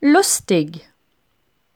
lustig.